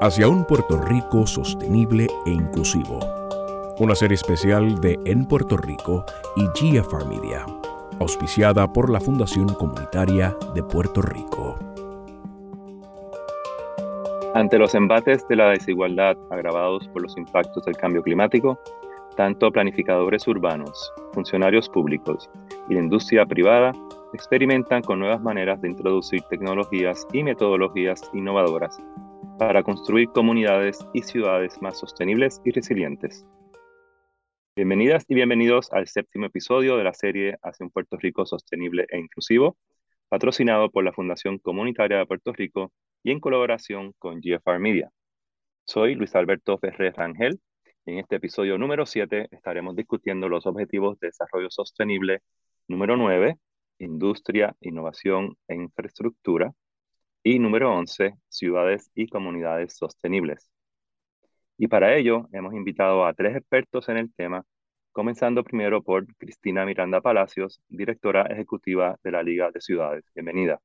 hacia un Puerto Rico sostenible e inclusivo. Una serie especial de En Puerto Rico y GFR Media, auspiciada por la Fundación Comunitaria de Puerto Rico. Ante los embates de la desigualdad agravados por los impactos del cambio climático, tanto planificadores urbanos, funcionarios públicos y la industria privada experimentan con nuevas maneras de introducir tecnologías y metodologías innovadoras para construir comunidades y ciudades más sostenibles y resilientes. Bienvenidas y bienvenidos al séptimo episodio de la serie Hacia un Puerto Rico sostenible e inclusivo, patrocinado por la Fundación Comunitaria de Puerto Rico y en colaboración con GFR Media. Soy Luis Alberto Ferrer Rangel y en este episodio número 7 estaremos discutiendo los objetivos de desarrollo sostenible número 9, industria, innovación e infraestructura, y número 11, ciudades y comunidades sostenibles. Y para ello hemos invitado a tres expertos en el tema, comenzando primero por Cristina Miranda Palacios, directora ejecutiva de la Liga de Ciudades. Bienvenida.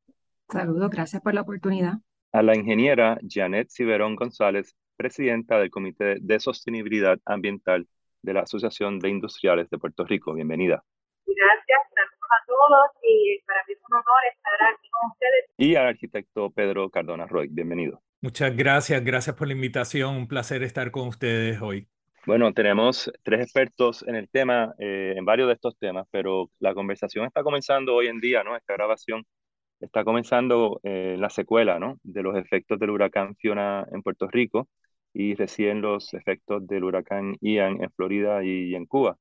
Saludos, gracias por la oportunidad. A la ingeniera Janet Ciberón González, presidenta del Comité de Sostenibilidad Ambiental de la Asociación de Industriales de Puerto Rico. Bienvenida. Gracias, a todos y para mí es un honor estar aquí con ustedes. Y al arquitecto Pedro Cardona Roy, bienvenido. Muchas gracias, gracias por la invitación, un placer estar con ustedes hoy. Bueno, tenemos tres expertos en el tema, eh, en varios de estos temas, pero la conversación está comenzando hoy en día, ¿no? Esta grabación está comenzando eh, la secuela, ¿no? De los efectos del huracán Fiona en Puerto Rico y recién los efectos del huracán Ian en Florida y en Cuba.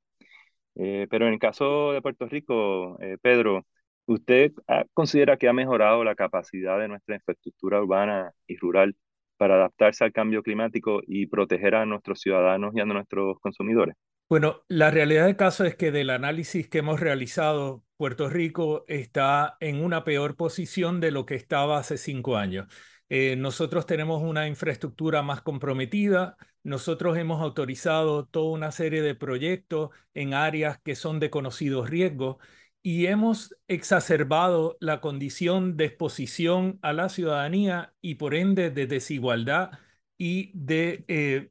Eh, pero en el caso de Puerto Rico, eh, Pedro, ¿usted considera que ha mejorado la capacidad de nuestra infraestructura urbana y rural para adaptarse al cambio climático y proteger a nuestros ciudadanos y a nuestros consumidores? Bueno, la realidad del caso es que del análisis que hemos realizado, Puerto Rico está en una peor posición de lo que estaba hace cinco años. Eh, nosotros tenemos una infraestructura más comprometida, nosotros hemos autorizado toda una serie de proyectos en áreas que son de conocidos riesgos y hemos exacerbado la condición de exposición a la ciudadanía y por ende de desigualdad y de eh,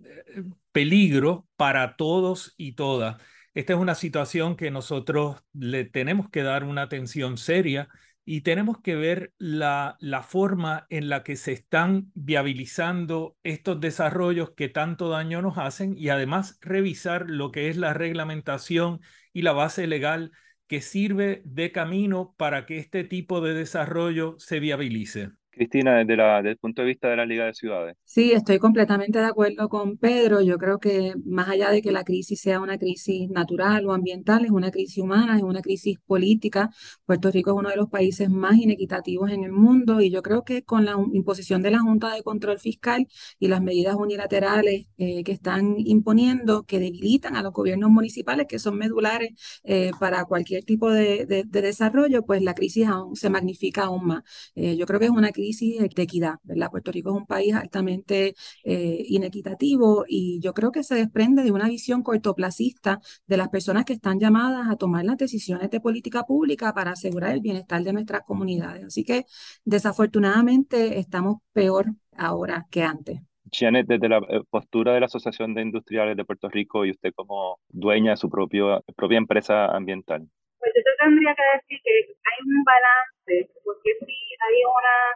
peligro para todos y todas. Esta es una situación que nosotros le tenemos que dar una atención seria y tenemos que ver la, la forma en la que se están viabilizando estos desarrollos que tanto daño nos hacen y además revisar lo que es la reglamentación y la base legal que sirve de camino para que este tipo de desarrollo se viabilice. Cristina, desde, la, desde el punto de vista de la Liga de Ciudades. Sí, estoy completamente de acuerdo con Pedro. Yo creo que más allá de que la crisis sea una crisis natural o ambiental, es una crisis humana, es una crisis política. Puerto Rico es uno de los países más inequitativos en el mundo y yo creo que con la imposición de la Junta de Control Fiscal y las medidas unilaterales eh, que están imponiendo, que debilitan a los gobiernos municipales, que son medulares eh, para cualquier tipo de, de, desarrollo, pues la crisis aún se magnifica aún más. Eh, yo creo que es una crisis de equidad, ¿verdad? Puerto Rico es un país altamente eh, inequitativo y yo creo que se desprende de una visión cortoplacista de las personas que están llamadas a tomar las decisiones de política pública para asegurar el bienestar de nuestras comunidades. Así que desafortunadamente estamos peor ahora que antes. Janet, desde la eh, postura de la Asociación de Industriales de Puerto Rico y usted como dueña de su propio, propia empresa ambiental. Pues yo tendría que decir que hay un balance, porque si hay unas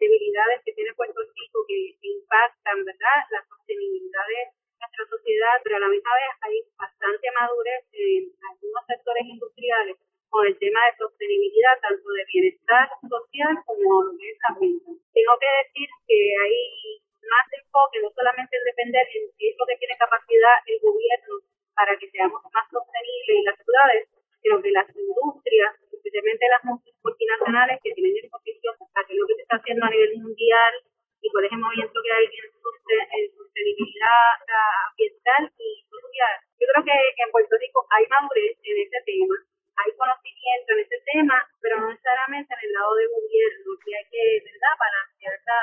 debilidades que tiene Puerto Rico que impactan, ¿verdad?, la sostenibilidad de nuestra sociedad, pero a la misma vez hay bastante madurez en algunos sectores industriales con el tema de sostenibilidad, tanto de bienestar social como de ambiental. Tengo que decir que hay más enfoque, no solamente en depender en qué es lo que tiene capacidad el gobierno para que seamos más sostenibles en las ciudades, sino que las industrias especialmente las multinacionales que tienen exposición a que lo que se está haciendo a nivel mundial y por ese movimiento que hay en, sostenibilidad ambiental y social. Yo creo que en Puerto Rico hay madurez en ese tema, hay conocimiento en ese tema, pero no necesariamente en el lado de gobierno, que hay que, ¿verdad?, balancear la,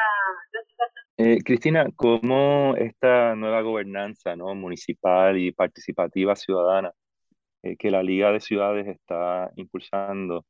la situación. Eh, Cristina, ¿cómo esta nueva gobernanza ¿no? municipal y participativa ciudadana eh, que la Liga de Ciudades está impulsando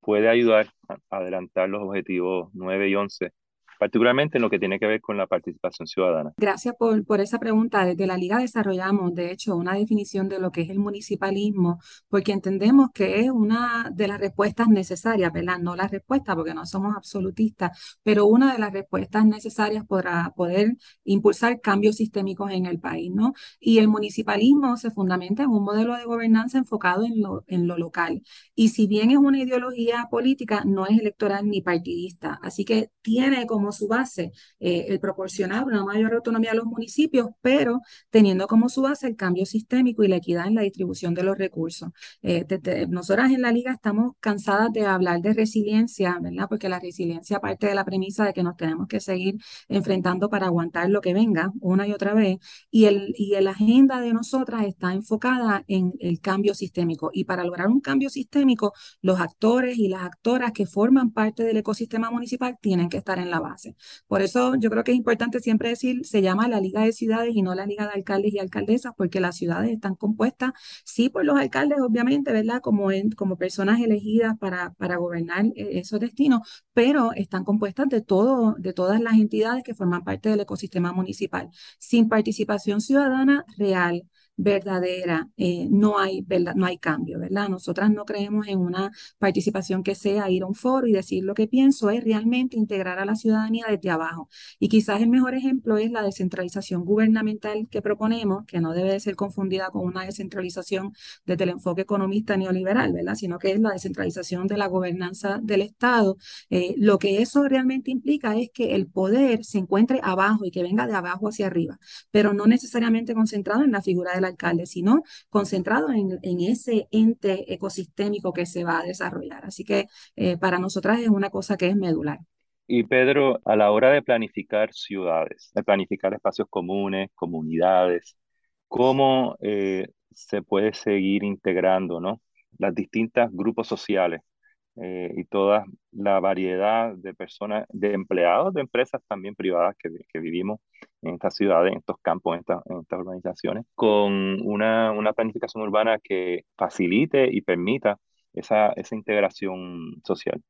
puede ayudar a adelantar los objetivos 9 y 11 particularmente en lo que tiene que ver con la participación ciudadana. Gracias por, por esa pregunta. Desde la Liga desarrollamos, de hecho, una definición de lo que es el municipalismo, porque entendemos que es una de las respuestas necesarias, ¿verdad? No la respuesta, porque no somos absolutistas, pero una de las respuestas necesarias para poder impulsar cambios sistémicos en el país, ¿no? Y el municipalismo se fundamenta en un modelo de gobernanza enfocado en lo, en lo local. Y si bien es una ideología política, no es electoral ni partidista. Así que tiene como su base eh, el proporcionar una mayor autonomía a los municipios, pero teniendo como su base el cambio sistémico y la equidad en la distribución de los recursos. Eh, nosotras en la liga estamos cansadas de hablar de resiliencia, ¿verdad? Porque la resiliencia parte de la premisa de que nos tenemos que seguir enfrentando para aguantar lo que venga una y otra vez. Y, el, y la agenda de nosotras está enfocada en el cambio sistémico. Y para lograr un cambio sistémico, los actores y las actoras que forman parte del ecosistema municipal tienen que estar en la base. Por eso yo creo que es importante siempre decir, se llama la Liga de Ciudades y no la Liga de Alcaldes y Alcaldesas, porque las ciudades están compuestas, sí, por los alcaldes, obviamente, ¿verdad? Como, en, como personas elegidas para, para gobernar eh, esos destinos, pero están compuestas de, todo, de todas las entidades que forman parte del ecosistema municipal. Sin participación ciudadana real, verdadera, eh, no, hay, ¿verdad? no hay cambio, ¿verdad? Nosotras no creemos en una participación que sea ir a un foro y decir lo que pienso, es realmente integrar a la ciudadanía desde abajo. Y quizás el mejor ejemplo es la descentralización gubernamental que proponemos, que no debe de ser confundida con una descentralización desde el enfoque economista neoliberal, ¿verdad? Sino que es la descentralización de la gobernanza del Estado. Eh, lo que eso realmente implica es que el poder se encuentre abajo y que venga de abajo hacia arriba, pero no necesariamente concentrado en la figura de la alcalde, sino concentrado en, ese ente ecosistémico que se va a desarrollar. Así que eh, para nosotras es una cosa que es medular. Y Pedro, a la hora de planificar ciudades, de planificar espacios comunes, comunidades, ¿cómo eh, se puede seguir integrando ¿no? las distintas grupos sociales eh, y toda la variedad de personas, de empleados de empresas también privadas que, que vivimos en estas ciudades, en estos campos, en, en estas organizaciones, con una, una, planificación urbana que facilite y permita esa, esa integración social.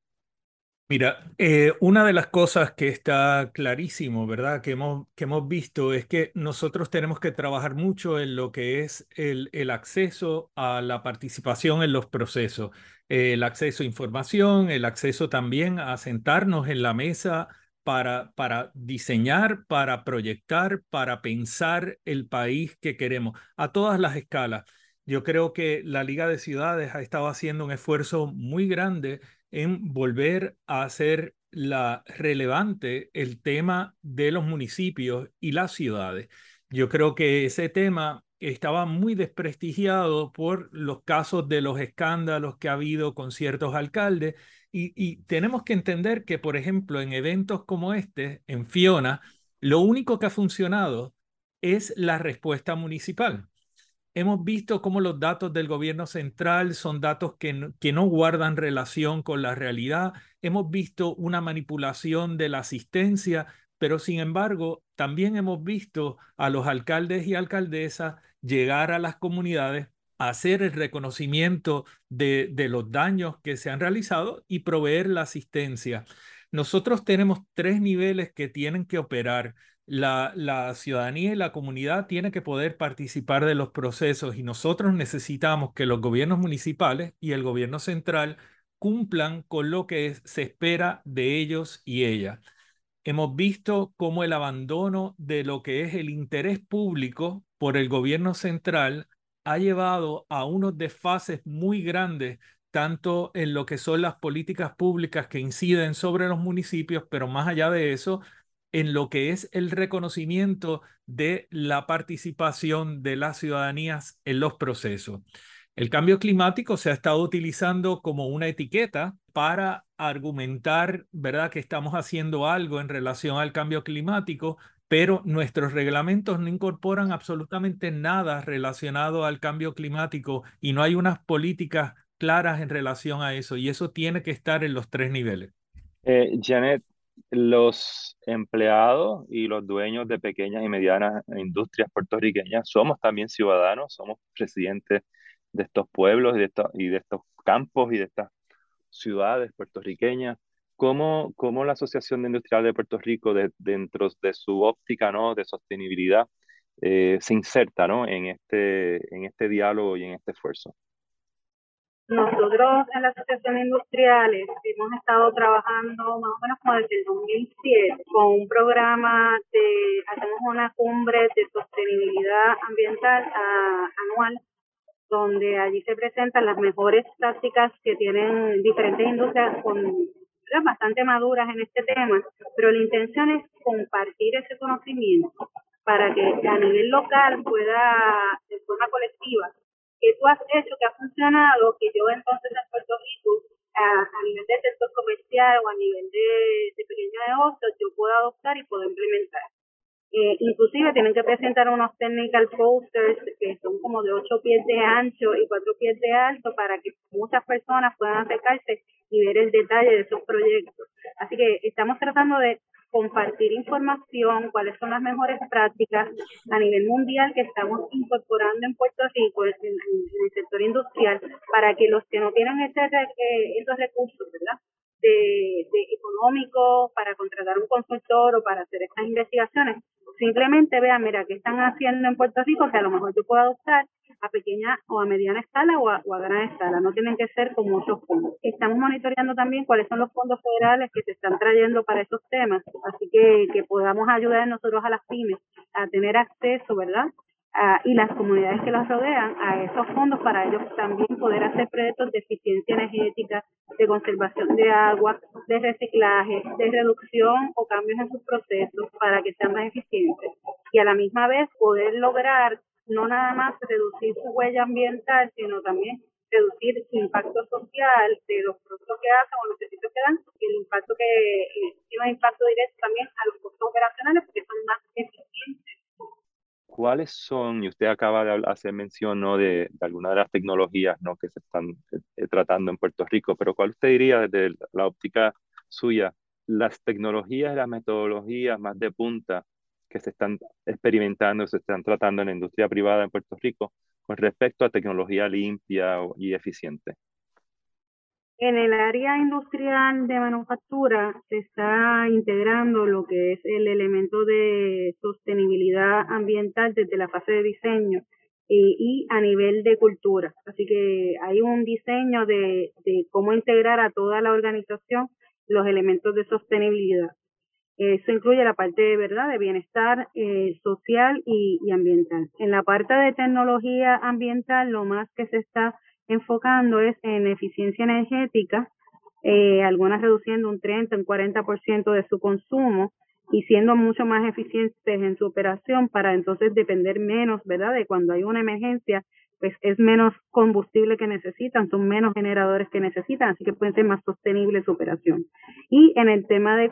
Mira, eh, una de las cosas que está clarísimo, ¿verdad? Que hemos, que hemos visto es que nosotros tenemos que trabajar mucho en lo que es el, el acceso a la participación en los procesos, el acceso a información, el acceso también a sentarnos en la mesa para, para diseñar, para proyectar, para pensar el país que queremos a todas las escalas. Yo creo que la Liga de Ciudades ha estado haciendo un esfuerzo muy grande en volver a hacer la relevante el tema de los municipios y las ciudades. Yo creo que ese tema estaba muy desprestigiado por los casos de los escándalos que ha habido con ciertos alcaldes y, tenemos que entender que, por ejemplo, en eventos como este, en Fiona, lo único que ha funcionado es la respuesta municipal hemos visto cómo los datos del gobierno central son datos que que no guardan relación con la realidad. Hemos visto una manipulación de la asistencia, pero sin embargo, también hemos visto a los alcaldes y alcaldesas llegar a las comunidades hacer el reconocimiento de, de los daños que se han realizado y proveer la asistencia. Nosotros tenemos tres niveles que tienen que operar la, ciudadanía y la comunidad tiene que poder participar de los procesos y nosotros necesitamos que los gobiernos municipales y el gobierno central cumplan con lo que se espera de ellos y ellas. Hemos visto cómo el abandono de lo que es el interés público por el gobierno central ha llevado a unos desfases muy grandes tanto en lo que son las políticas públicas que inciden sobre los municipios, pero más allá de eso, en lo que es el reconocimiento de la participación de las ciudadanías en los procesos. El cambio climático se ha estado utilizando como una etiqueta para argumentar, ¿verdad?, que estamos haciendo algo en relación al cambio climático, pero nuestros reglamentos no incorporan absolutamente nada relacionado al cambio climático y no hay unas políticas claras en relación a eso y eso tiene que estar en los tres niveles. Eh, Janet, los empleados y los dueños de pequeñas y medianas industrias puertorriqueñas somos también ciudadanos, somos residentes de estos pueblos y de estos, y de estos campos y de estas ciudades puertorriqueñas. ¿Cómo, cómo la Asociación Industrial de Puerto Rico, dentro de su óptica ¿no? de sostenibilidad, eh, se inserta ¿no? en, este, en este diálogo y en este esfuerzo? Nosotros en la Asociación Industriales hemos estado trabajando más o menos como desde el 2007 con un programa de, hacemos una cumbre de sostenibilidad ambiental anual donde allí se presentan las mejores prácticas que tienen diferentes industrias con bastante maduras en este tema, pero la intención es compartir ese conocimiento para que a nivel local pueda, de forma colectiva, que tú has hecho, que ha funcionado, que yo entonces en Puerto Rico, a, nivel de sector comercial o a nivel de, de pequeño negocio, yo puedo adoptar y puedo implementar. Eh, inclusive tienen que presentar unos technical posters que son como de 8 pies de ancho y 4 pies de alto para que muchas personas puedan acercarse y ver el detalle de esos proyectos. Así que estamos tratando de compartir información, cuáles son las mejores prácticas a nivel mundial que estamos incorporando en Puerto Rico en, el sector industrial para que los que no tienen ese, eh, esos recursos, ¿verdad? De, de económicos para contratar un consultor o para hacer estas investigaciones, simplemente vean, mira, qué están haciendo en Puerto Rico que a lo mejor yo puedo adoptar a pequeña o a mediana escala o a, gran escala, no tienen que ser con muchos fondos. Estamos monitoreando también cuáles son los fondos federales que se están trayendo para esos temas, así que que podamos ayudar nosotros a las pymes a tener acceso, ¿verdad? Y las comunidades que las rodean a esos fondos para ellos también poder hacer proyectos de eficiencia energética, de conservación de agua, de reciclaje, de reducción o cambios en sus procesos para que sean más eficientes y a la misma vez poder lograr no nada más reducir su huella ambiental, sino también reducir su impacto social de los productos que hacen o los servicios que dan y el impacto que eh, tiene un impacto directo también a los costos operacionales porque son más eficientes. ¿Cuáles son, y usted acaba de hacer mención ¿no? de, de algunas de las tecnologías ¿no? que se están eh, tratando en Puerto Rico, pero cuál usted diría desde la óptica suya, las tecnologías las metodologías más de punta que se están experimentando, se están tratando en la industria privada en Puerto Rico con respecto a tecnología limpia y eficiente? En el área industrial de manufactura se está integrando lo que es el elemento de sostenibilidad ambiental desde la fase de diseño y a nivel de cultura. Así que hay un diseño de, cómo integrar a toda la organización los elementos de sostenibilidad. Eso incluye la parte de verdad de bienestar eh, social y, ambiental. En la parte de tecnología ambiental, lo más que se está enfocando es en eficiencia energética, eh, algunas reduciendo un 30, un 40% de su consumo y siendo mucho más eficientes en su operación para entonces depender menos, ¿verdad? De cuando hay una emergencia, pues es menos combustible que necesitan, son menos generadores que necesitan, así que pueden ser más sostenible su operación. Y en el tema de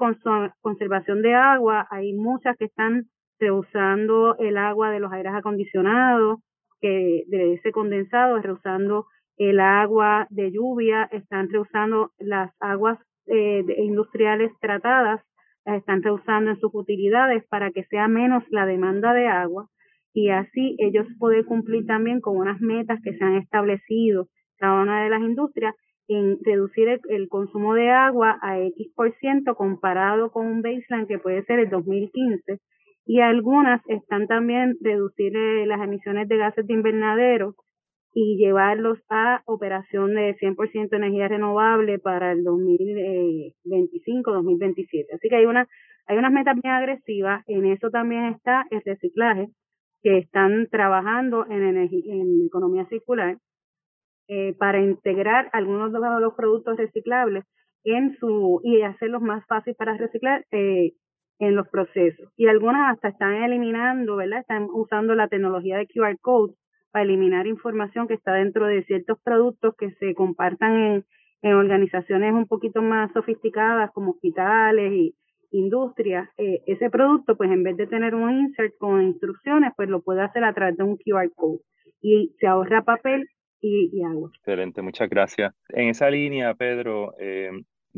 conservación de agua, hay muchas que están reusando el agua de los aires acondicionados, que de ese condensado, reusando el agua de lluvia, están reusando las aguas eh, industriales tratadas, las están reusando en sus utilidades para que sea menos la demanda de agua. Y así ellos pueden cumplir también con unas metas que se han establecido cada una de las industrias en reducir el, consumo de agua a X por ciento comparado con un baseline que puede ser el 2015 y algunas están también reducir eh, las emisiones de gases de invernadero y llevarlos a operación de 100% energía renovable para el 2025-2027. Así que hay una hay unas metas bien agresivas, en eso también está el reciclaje, que están trabajando en, en economía circular eh, para integrar algunos de los productos reciclables en su y hacerlos más fáciles para reciclar eh, en los procesos. Y algunas hasta están eliminando, ¿verdad? Están usando la tecnología de QR code eliminar información que está dentro de ciertos productos que se compartan en, organizaciones un poquito más sofisticadas como hospitales y, industria, eh, ese producto, pues en vez de tener un insert con instrucciones, pues lo puede hacer a través de un QR code y se ahorra papel y, agua. Excelente, muchas gracias. En esa línea, Pedro, eh,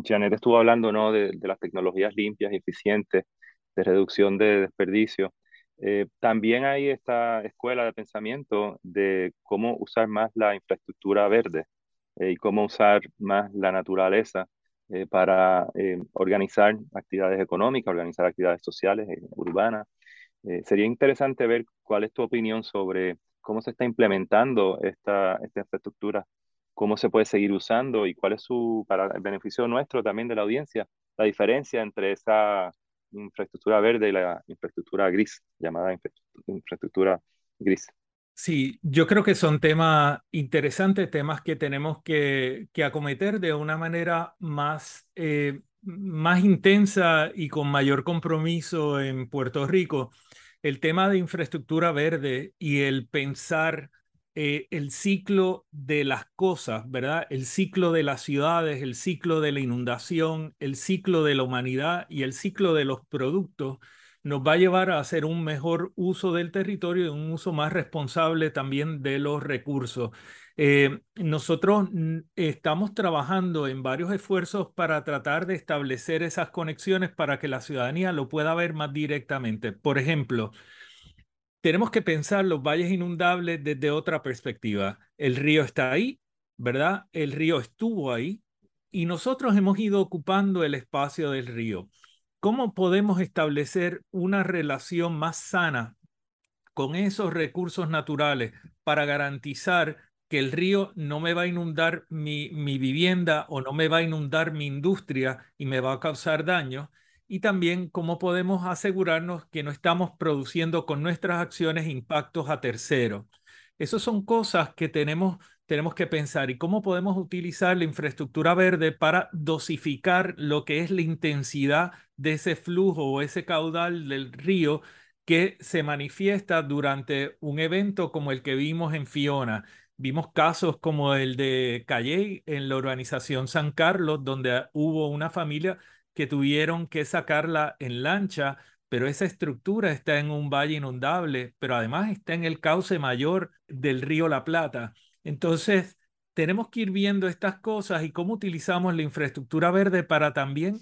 Janet estuvo hablando ¿no? de, las tecnologías limpias y eficientes de reducción de desperdicio. Eh, también hay esta escuela de pensamiento de cómo usar más la infraestructura verde y cómo usar más la naturaleza eh, para eh, organizar actividades económicas, organizar actividades sociales, urbanas. sería interesante ver cuál es tu opinión sobre cómo se está implementando esta, esta infraestructura, cómo se puede seguir usando y cuál es su, para el beneficio nuestro también de la audiencia, la diferencia entre esa infraestructura verde y la infraestructura gris, llamada infraestructura gris. Sí, yo creo que son temas interesantes, temas que tenemos que, acometer de una manera más, eh, más intensa y con mayor compromiso en Puerto Rico. El tema de infraestructura verde y el pensar eh, el ciclo de las cosas, ¿verdad? El ciclo de las ciudades, el ciclo de la inundación, el ciclo de la humanidad y el ciclo de los productos nos va a llevar a hacer un mejor uso del territorio y un uso más responsable también de los recursos. Eh, nosotros estamos trabajando en varios esfuerzos para tratar de establecer esas conexiones para que la ciudadanía lo pueda ver más directamente. Por ejemplo, tenemos que pensar los valles inundables desde otra perspectiva. El río está ahí, ¿verdad? El río estuvo ahí y nosotros hemos ido ocupando el espacio del río. ¿Cómo podemos establecer una relación más sana con esos recursos naturales para garantizar que el río no me va a inundar mi, vivienda o no me va a inundar mi industria y me va a causar daño? Y también cómo podemos asegurarnos que no estamos produciendo con nuestras acciones impactos a terceros. Esas son cosas que tenemos tenemos que pensar y cómo podemos utilizar la infraestructura verde para dosificar lo que es la intensidad de ese flujo o ese caudal del río que se manifiesta durante un evento como el que vimos en Fiona. Vimos casos como el de Calley en la urbanización San Carlos, donde hubo una familia que tuvieron que sacarla en lancha, pero esa estructura está en un valle inundable, pero además está en el cauce mayor del río La Plata. Entonces, tenemos que ir viendo estas cosas y cómo utilizamos la infraestructura verde para también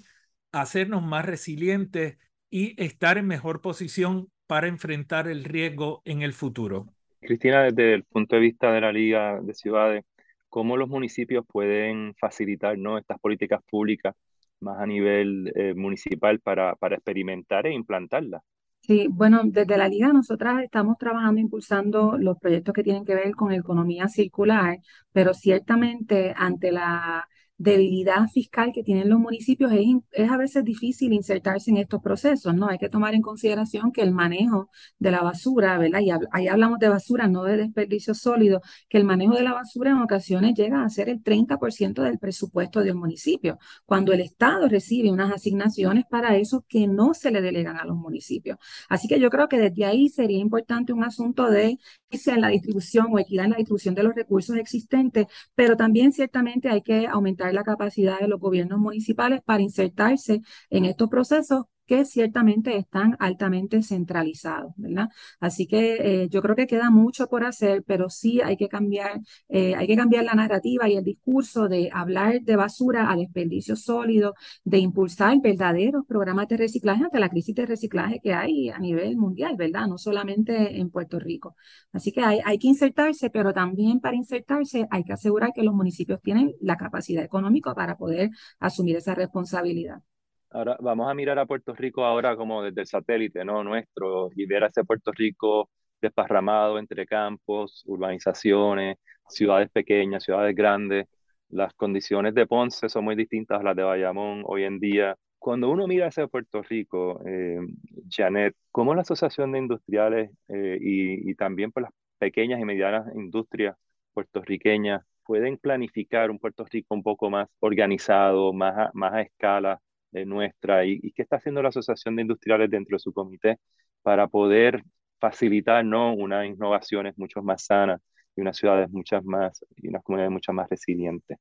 hacernos más resilientes y estar en mejor posición para enfrentar el riesgo en el futuro. Cristina, desde el punto de vista de la Liga de Ciudades, ¿cómo los municipios pueden facilitar ¿no? estas políticas públicas más a nivel eh, municipal para, para experimentar e implantarlas? Sí, bueno, desde la Liga nosotras estamos trabajando impulsando los proyectos que tienen que ver con economía circular, pero ciertamente ante la debilidad fiscal que tienen los municipios, es, es, a veces difícil insertarse en estos procesos, ¿no? Hay que tomar en consideración que el manejo de la basura, ¿verdad? Y ahí hablamos de basura, no de desperdicio sólido, que el manejo de la basura en ocasiones llega a ser el 30% del presupuesto del municipio, cuando el Estado recibe unas asignaciones para eso que no se le delegan a los municipios. Así que yo creo que desde ahí sería importante un asunto de en la distribución o equidad en la distribución de los recursos existentes, pero también ciertamente hay que aumentar la capacidad de los gobiernos municipales para insertarse en estos procesos que ciertamente están altamente centralizados, ¿verdad? Así que eh, yo creo que queda mucho por hacer, pero sí hay que cambiar, eh, hay que cambiar la narrativa y el discurso de hablar de basura a desperdicio sólido, de impulsar verdaderos programas de reciclaje ante la crisis de reciclaje que hay a nivel mundial, ¿verdad? No solamente en Puerto Rico. Así que hay, hay que insertarse, pero también para insertarse hay que asegurar que los municipios tienen la capacidad económica para poder asumir esa responsabilidad. Ahora vamos a mirar a Puerto Rico ahora como desde el satélite, ¿no? Nuestro, y ver a ese Puerto Rico desparramado entre campos, urbanizaciones, ciudades pequeñas, ciudades grandes. Las condiciones de Ponce son muy distintas a las de Bayamón hoy en día. Cuando uno mira ese Puerto Rico, eh, Janet, ¿cómo la Asociación de Industriales eh, y, y también por las pequeñas y medianas industrias puertorriqueñas pueden planificar un Puerto Rico un poco más organizado, más más a escala, nuestra y, qué está haciendo la Asociación de Industriales dentro de su comité para poder facilitar ¿no? unas innovaciones mucho más sanas y unas ciudades muchas más y unas comunidades mucho más resilientes.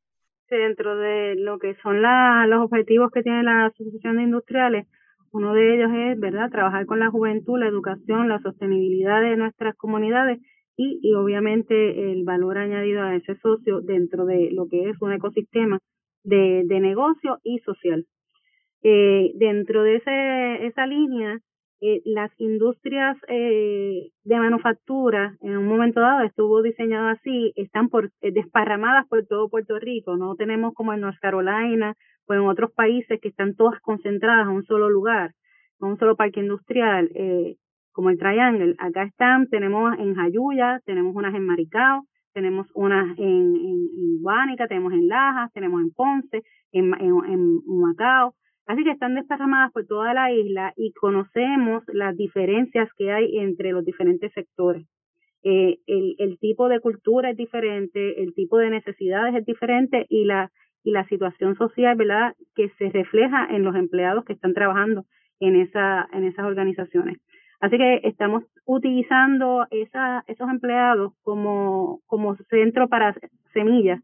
Dentro de lo que son los objetivos que tiene la Asociación de Industriales, uno de ellos es, ¿verdad?, trabajar con la juventud, la educación, la sostenibilidad de nuestras comunidades y, y obviamente el valor añadido a ese socio dentro de lo que es un ecosistema de, de negocio y social. Eh, dentro de ese, esa línea, eh, las industrias eh, de manufactura, en un momento dado estuvo diseñado así, están por, eh, desparramadas por todo Puerto Rico. No tenemos como en North Carolina pues en otros países que están todas concentradas en un solo lugar, en un solo parque industrial, eh, como el Triangle. Acá están, tenemos en Jayuya, tenemos unas en Maricao, tenemos unas en, en, Guánica, tenemos en Lajas, tenemos en Ponce, en, en, Macao. Así que están desparramadas por toda la isla y conocemos las diferencias que hay entre los diferentes sectores. Eh, el, tipo de cultura es diferente, el tipo de necesidades es diferente y la, situación social, ¿verdad?, que se refleja en los empleados que están trabajando en, esa, en esas organizaciones. Así que estamos utilizando esos empleados como centro para semillas,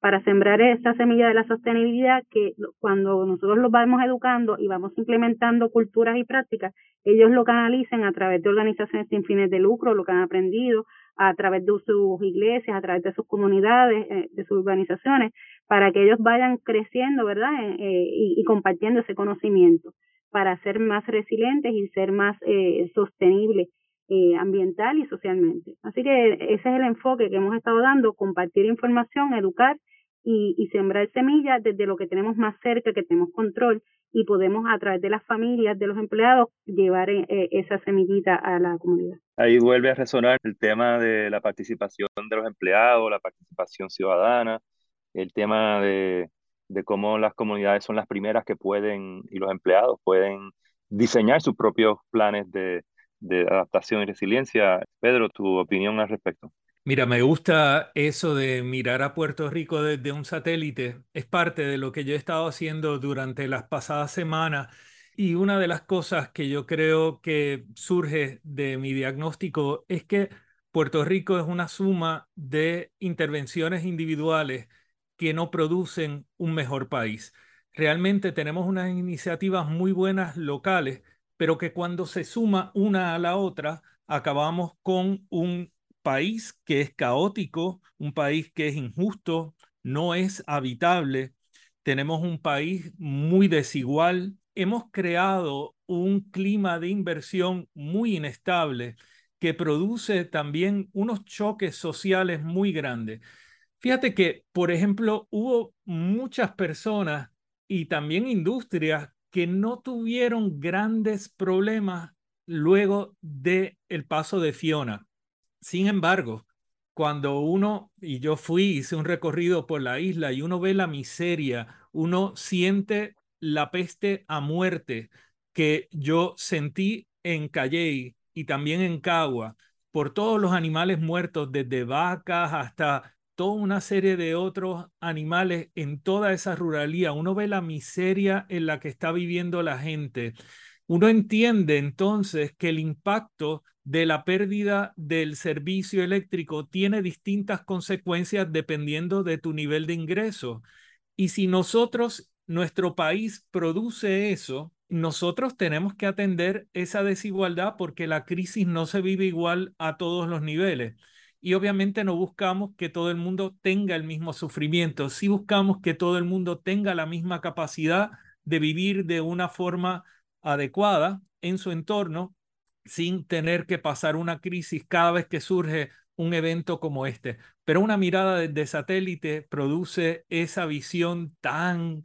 para sembrar esa semilla de la sostenibilidad que cuando nosotros los vamos educando y vamos implementando culturas y prácticas, ellos lo canalicen a través de organizaciones sin fines de lucro, lo que han aprendido, a través de sus iglesias, a través de sus comunidades, eh, de sus organizaciones, para que ellos vayan creciendo, ¿verdad? Eh, eh, y compartiendo ese conocimiento para ser más resilientes y ser más eh, sostenibles eh, ambiental y socialmente. Así que ese es el enfoque que hemos estado dando, compartir información, educar y, y sembrar semillas desde lo que tenemos más cerca, que tenemos control y podemos a través de las familias, de los empleados, llevar eh, esa semillita a la comunidad. Ahí vuelve a resonar el tema de la participación de los empleados, la participación ciudadana, el tema de de cómo las comunidades son las primeras que pueden y los empleados pueden diseñar sus propios planes de, adaptación y resiliencia. Pedro, tu opinión al respecto. Mira, me gusta eso de mirar a Puerto Rico desde un satélite. Es parte de lo que yo he estado haciendo durante las pasadas semanas. Y una de las cosas que yo creo que surge de mi diagnóstico es que Puerto Rico es una suma de intervenciones individuales que no producen un mejor país. Realmente tenemos unas iniciativas muy buenas locales, pero que cuando se suma una a la otra, acabamos con un país que es caótico, un país que es injusto, no es habitable. Tenemos un país muy desigual. Hemos creado un clima de inversión muy inestable que produce también unos choques sociales muy grandes. Fíjate que, por ejemplo, hubo muchas personas y también industrias que no tuvieron grandes problemas luego del el paso de Fiona. Sin embargo, cuando uno, y yo fui, hice un recorrido por la isla y uno ve la miseria, uno siente la peste a muerte que yo sentí en Calley y también en Cagua, por todos los animales muertos, desde vacas hasta toda una serie de otros animales en toda esa ruralía. Uno ve la miseria en la que está viviendo la gente. Uno entiende entonces que el impacto de la pérdida del servicio eléctrico tiene distintas consecuencias dependiendo de tu nivel de ingreso. Y si nosotros, nuestro país produce eso, nosotros tenemos que atender esa desigualdad porque la crisis no se vive igual a todos los niveles y obviamente no buscamos que todo el mundo tenga el mismo sufrimiento, sí buscamos que todo el mundo tenga la misma capacidad de vivir de una forma adecuada en su entorno sin tener que pasar una crisis cada vez que surge un evento como este. Pero una mirada desde satélite produce esa visión tan,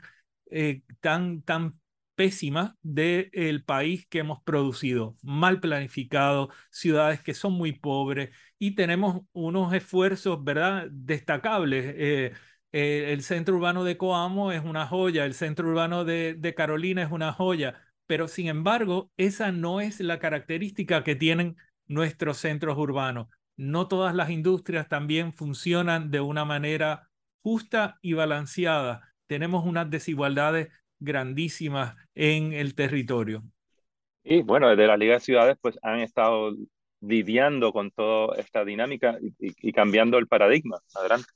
eh, tan, tan pésima del país que hemos producido, mal planificado, ciudades que son muy pobres y tenemos unos esfuerzos, ¿verdad?, destacables. Eh, eh, el centro urbano de Coamo es una joya, el centro urbano de, de Carolina es una joya, pero sin embargo, esa no es la característica que tienen nuestros centros urbanos. No todas las industrias también funcionan de una manera justa y balanceada. Tenemos unas desigualdades grandísimas en el territorio. Y bueno, desde la Liga de Ciudades pues han estado lidiando con toda esta dinámica y, y cambiando el paradigma. Adelante,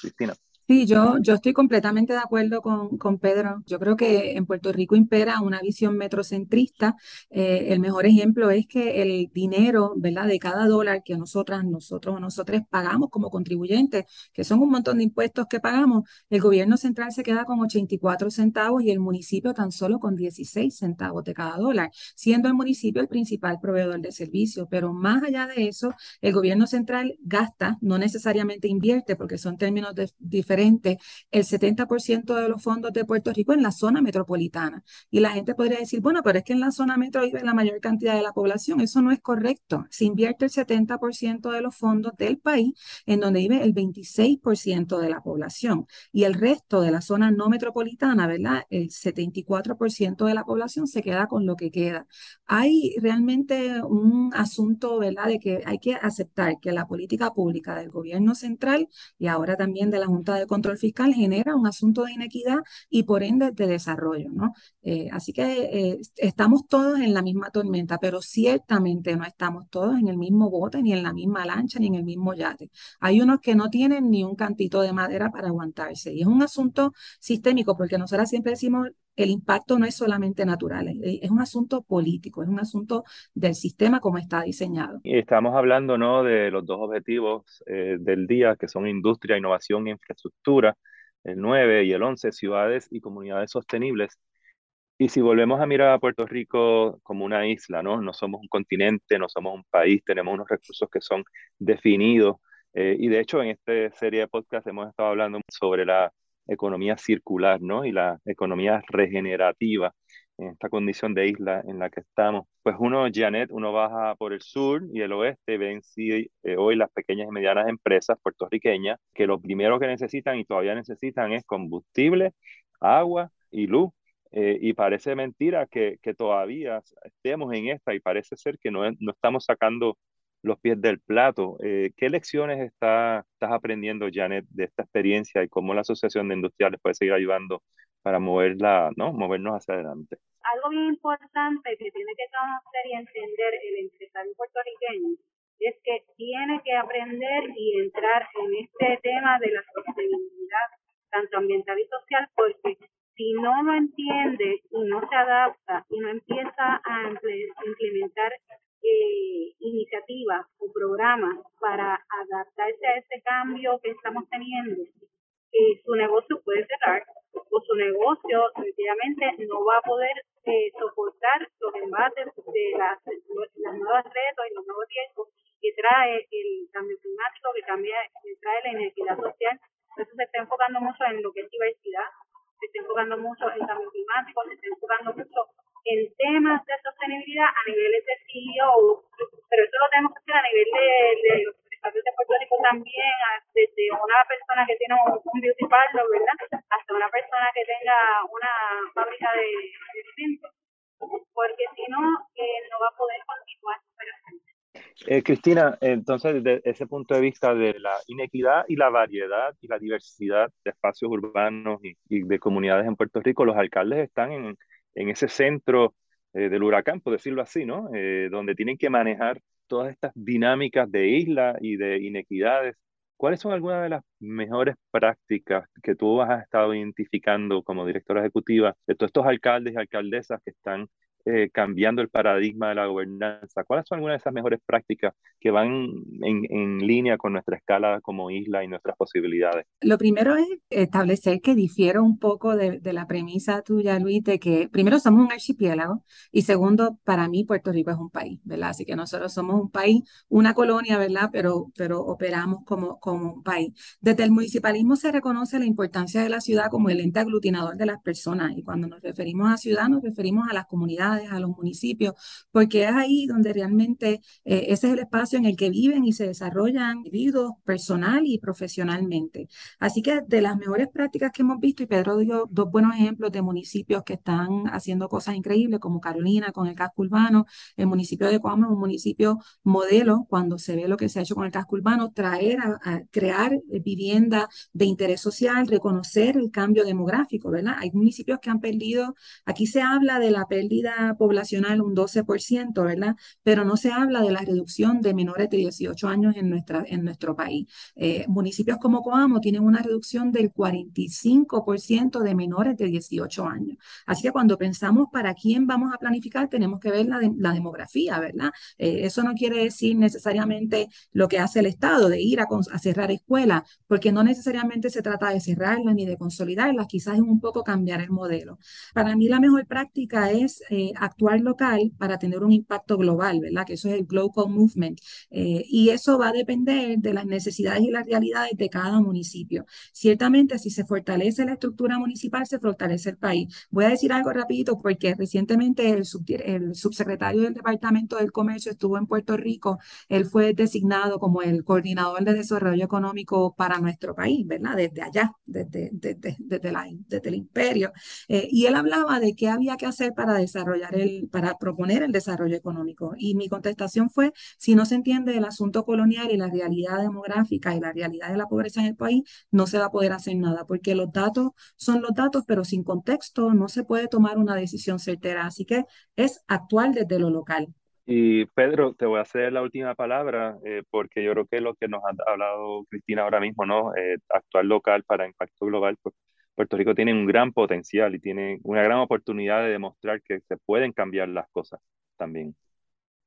Cristina. Sí, yo, yo estoy completamente de acuerdo con, con Pedro. Yo creo que en Puerto Rico impera una visión metrocentrista. Eh, el mejor ejemplo es que el dinero, ¿verdad?, de cada dólar que nosotras, nosotros o nosotros pagamos como contribuyentes, que son un montón de impuestos que pagamos, el gobierno central se queda con 84 centavos y el municipio tan solo con 16 centavos de cada dólar, siendo el municipio el principal proveedor de servicios. Pero más allá de eso, el gobierno central gasta, no necesariamente invierte, porque son términos diferentes diferente el 70% de los fondos de Puerto Rico en la zona metropolitana. Y la gente podría decir, bueno, pero es que en la zona metro vive la mayor cantidad de la población. Eso no es correcto. Se invierte el 70% de los fondos del país en donde vive el 26% de la población. Y el resto de la zona no metropolitana, ¿verdad? El 74% de la población se queda con lo que queda. Hay realmente un asunto, ¿verdad?, de que hay que aceptar que la política pública del gobierno central y ahora también de la Junta de Control Fiscal genera un asunto de inequidad y por ende de desarrollo, ¿no? Eh, así que eh, estamos todos en la misma tormenta, pero ciertamente no estamos todos en el mismo bote, ni en la misma lancha, ni en el mismo yate. Hay unos que no tienen ni un cantito de madera para aguantarse y es un asunto sistémico porque nosotros siempre decimos el impacto no es solamente natural, es, un asunto político, es un asunto del sistema como está diseñado. Y estamos hablando ¿no? de los dos objetivos eh, del día, que son industria, innovación e infraestructura, el 9 y el 11, ciudades y comunidades sostenibles. Y si volvemos a mirar a Puerto Rico como una isla, ¿no? No somos un continente, no somos un país, tenemos unos recursos que son definidos. Eh, y de hecho, en esta serie de podcast hemos estado hablando sobre la economía circular, ¿no? Y la economía regenerativa en esta condición de isla en la que estamos. Pues uno, Janet, uno baja por el sur y el oeste, ven si eh, hoy las pequeñas y medianas empresas puertorriqueñas que lo primero que necesitan y todavía necesitan es combustible, agua y luz. Eh, y parece mentira que, que, todavía estemos en esta y parece ser que no, no estamos sacando los pies del plato. Eh, ¿Qué lecciones está, estás aprendiendo, Janet, de esta experiencia y cómo la Asociación de Industriales puede seguir ayudando para moverla, ¿no? movernos hacia adelante? Algo bien importante que tiene que conocer y entender el empresario puertorriqueño es que tiene que aprender y entrar en este tema de la sostenibilidad, tanto ambiental y social, porque si no lo entiende y no se adapta y no empieza a implementar eh, iniciativas o programas para adaptarse a este cambio que estamos teniendo, eh, su negocio puede cerrar o su negocio definitivamente no va a poder eh, soportar los embates de las, las nuevas retos y los nuevos riesgos que trae el cambio climático, que, cambia, que trae la inequidad social. Entonces se está enfocando mucho en lo que es diversidad, se está enfocando mucho en cambio climático, se está enfocando mucho en temas de sostenibilidad a niveles de CEO, pero eso lo tenemos que hacer a nivel de, los empresarios de Puerto Rico también, desde una persona que tiene un, beauty parlor, ¿verdad? Hasta una persona que tenga una fábrica de alimentos, porque si no, eh, no va a poder continuar eh, Cristina, entonces desde ese punto de vista de la inequidad y la variedad y la diversidad de espacios urbanos y, y de comunidades en Puerto Rico, los alcaldes están en, en ese centro eh, del huracán, por decirlo así, ¿no? Eh, donde tienen que manejar todas estas dinámicas de isla y de inequidades. ¿Cuáles son algunas de las mejores prácticas que tú has estado identificando como directora ejecutiva de todos estos alcaldes y alcaldesas que están eh, cambiando el paradigma de la gobernanza? ¿Cuáles son algunas de esas mejores prácticas que van en, en, línea con nuestra escala como isla y nuestras posibilidades? Lo primero es establecer que difiere un poco de, de, la premisa tuya, Luis, de que primero somos un archipiélago y segundo, para mí Puerto Rico es un país, ¿verdad? Así que nosotros somos un país, una colonia, ¿verdad? Pero, pero operamos como, como un país. Desde el municipalismo se reconoce la importancia de la ciudad como el ente aglutinador de las personas y cuando nos referimos a ciudad nos referimos a las comunidades a los municipios, porque es ahí donde realmente eh, ese es el espacio en el que viven y se desarrollan individuos personal y profesionalmente. Así que de las mejores prácticas que hemos visto, y Pedro dio dos buenos ejemplos de municipios que están haciendo cosas increíbles, como Carolina con el casco urbano, el municipio de Coamo es un municipio modelo cuando se ve lo que se ha hecho con el casco urbano, traer a, crear vivienda de interés social, reconocer el cambio demográfico, ¿verdad? Hay municipios que han perdido, aquí se habla de la pérdida poblacional un 12%, ¿verdad? Pero no se habla de la reducción de menores de 18 años en, nuestra, en nuestro país. Eh, municipios como Coamo tienen una reducción del 45% de menores de 18 años. Así que cuando pensamos para quién vamos a planificar, tenemos que ver la, la demografía, ¿verdad? Eh, eso no quiere decir necesariamente lo que hace el Estado, de ir a, a cerrar escuelas, porque no necesariamente se trata de cerrarlas ni de consolidarlas, quizás es un poco cambiar el modelo. Para mí la mejor práctica es eh, eh, actuar local para tener un impacto global, ¿verdad? Que eso es el Global Movement. Eh, y eso va a depender de las necesidades y las realidades de cada municipio. Ciertamente, si se fortalece la estructura municipal, se fortalece el país. Voy a decir algo rapidito porque recientemente el, el subsecretario del Departamento del Comercio estuvo en Puerto Rico. Él fue designado como el coordinador de desarrollo económico para nuestro país, ¿verdad? Desde allá, desde, desde, desde, la, desde el imperio. Eh, y él hablaba de qué había que hacer para desarrollar el, para proponer el desarrollo económico. Y mi contestación fue, si no se entiende el asunto colonial y la realidad demográfica y la realidad de la pobreza en el país, no se va a poder hacer nada, porque los datos son los datos, pero sin contexto no se puede tomar una decisión certera. Así que es actual desde lo local. Y Pedro, te voy a hacer la última palabra, eh, porque yo creo que lo que nos ha hablado Cristina ahora mismo, ¿no? Eh, actual local para impacto global, pues Puerto Rico tiene un gran potencial y tiene una gran oportunidad de demostrar que se pueden cambiar las cosas también.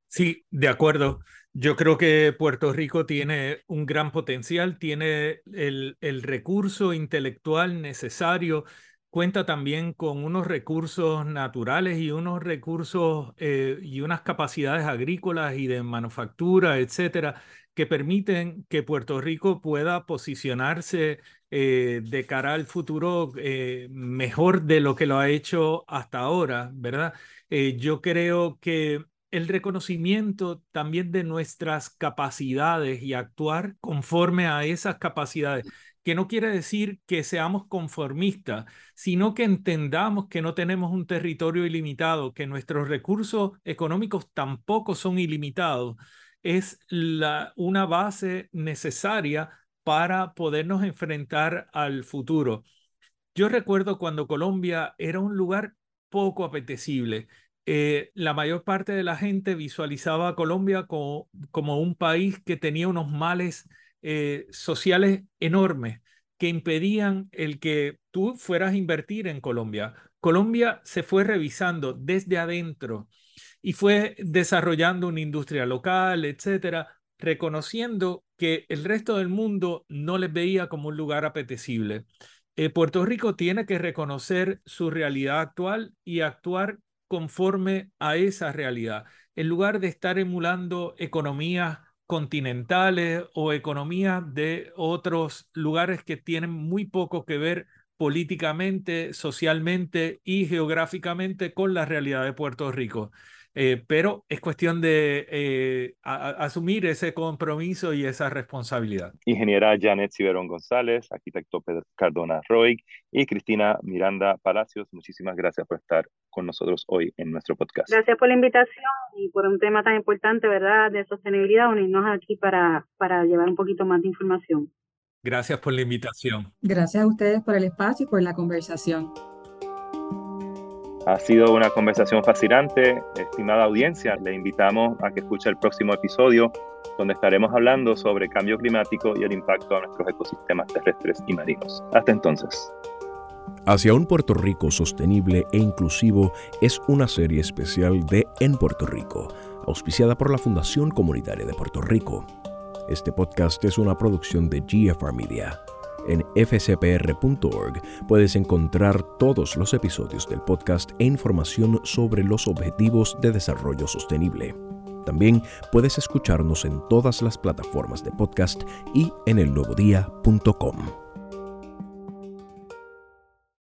Sí, de acuerdo. Yo creo que Puerto Rico tiene un gran potencial, tiene el, el recurso intelectual necesario cuenta también con unos recursos naturales y unos recursos eh, y unas capacidades agrícolas y de manufactura, etcétera, que permiten que Puerto Rico pueda posicionarse eh, de cara al futuro eh, mejor de lo que lo ha hecho hasta ahora, ¿verdad? yo creo que el reconocimiento también de nuestras capacidades y actuar conforme a esas capacidades que no quiere decir que seamos conformistas, sino que entendamos que no tenemos un territorio ilimitado, que nuestros recursos económicos tampoco son ilimitados, es la, una base necesaria para podernos enfrentar al futuro. Yo recuerdo cuando Colombia era un lugar poco apetecible. Eh, la mayor parte de la gente visualizaba a Colombia como, como un país que tenía unos males eh, sociales enormes que impedían el que tú fueras a invertir en Colombia. Colombia se fue revisando desde adentro y fue desarrollando una industria local, etcétera, reconociendo que el resto del mundo no les veía como un lugar apetecible. Eh, Puerto Rico tiene que reconocer su realidad actual y actuar conforme a esa realidad, en lugar de estar emulando economías continentales o economías de otros lugares que tienen muy poco que ver políticamente, socialmente y geográficamente con la realidad de Puerto Rico. Eh, pero es cuestión de eh, asumir ese compromiso y esa responsabilidad. Ingeniera Janet Ciberón González, arquitecto Pedro Cardona Roig y Cristina Miranda Palacios, muchísimas gracias por estar con nosotros hoy en nuestro podcast. Gracias por la invitación y por un tema tan importante, ¿verdad?, de sostenibilidad, unirnos aquí para, para llevar un poquito más de información. Gracias por la invitación. Gracias a ustedes por el espacio y por la conversación. Ha sido una conversación fascinante, estimada audiencia. Le invitamos a que escuche el próximo episodio, donde estaremos hablando sobre cambio climático y el impacto a nuestros ecosistemas terrestres y marinos. Hasta entonces. Hacia un Puerto Rico sostenible e inclusivo es una serie especial de En Puerto Rico, auspiciada por la Fundación Comunitaria de Puerto Rico. Este podcast es una producción de GFR Media. En fcpr.org puedes encontrar todos los episodios del podcast e información sobre los objetivos de desarrollo sostenible. También puedes escucharnos en todas las plataformas de podcast y en elnuevodía.com.